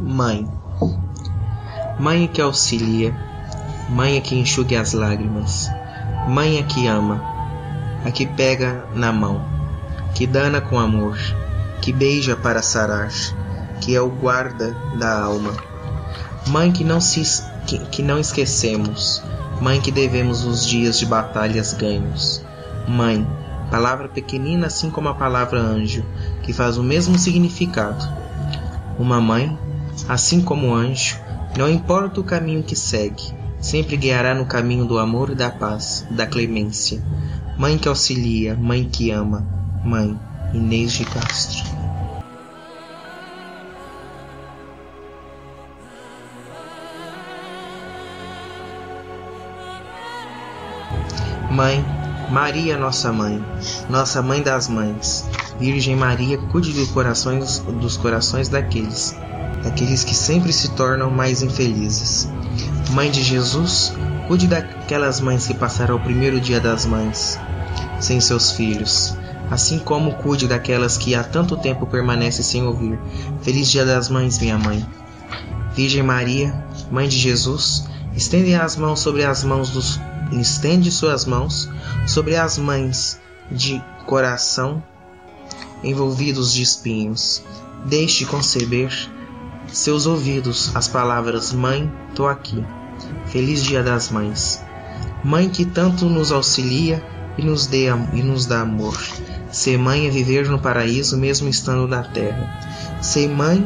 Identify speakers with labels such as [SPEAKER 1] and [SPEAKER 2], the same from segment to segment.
[SPEAKER 1] Mãe. Mãe que auxilia, mãe que enxugue as lágrimas, mãe que ama, a que pega na mão, que dana com amor, que beija para sarar, que é o guarda da alma. Mãe que não se que, que não esquecemos, mãe que devemos os dias de batalhas ganhos. Mãe, palavra pequenina assim como a palavra anjo, que faz o mesmo significado. Uma mãe, assim como o anjo, não importa o caminho que segue, sempre guiará no caminho do amor e da paz, da clemência. Mãe que auxilia, mãe que ama, mãe Inês de Castro. Mãe, Maria, nossa mãe, nossa mãe das mães, Virgem Maria, cuide dos corações, dos corações daqueles, daqueles que sempre se tornam mais infelizes. Mãe de Jesus, cuide daquelas mães que passaram o primeiro dia das mães sem seus filhos, assim como cuide daquelas que há tanto tempo permanecem sem ouvir. Feliz Dia das Mães, minha mãe. Virgem Maria, Mãe de Jesus, estende as mãos sobre as mãos dos estende suas mãos sobre as mães de coração envolvidos de espinhos. Deixe conceber seus ouvidos as palavras Mãe, tô aqui. Feliz Dia das Mães. Mãe que tanto nos auxilia e nos, dê, e nos dá amor. Ser mãe é viver no paraíso mesmo estando na terra. Ser mãe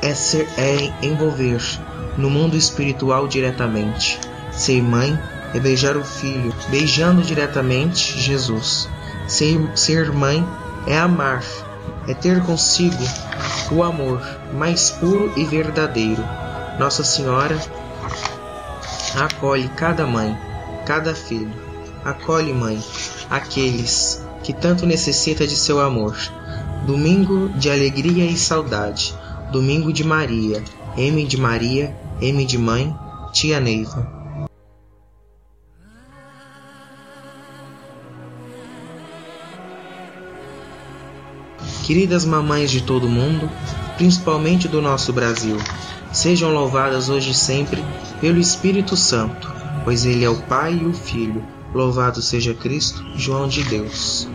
[SPEAKER 1] é, ser, é envolver no mundo espiritual diretamente. Ser mãe é beijar o filho, beijando diretamente Jesus. Ser, ser mãe é amar, é ter consigo o amor mais puro e verdadeiro. Nossa Senhora acolhe cada mãe, cada filho. Acolhe, mãe, aqueles que tanto necessita de seu amor. Domingo de alegria e saudade. Domingo de Maria. M de Maria, M de mãe, tia Neiva. Queridas mamães de todo mundo, principalmente do nosso Brasil, sejam louvadas hoje e sempre pelo Espírito Santo, pois ele é o Pai e o Filho. Louvado seja Cristo, João de Deus.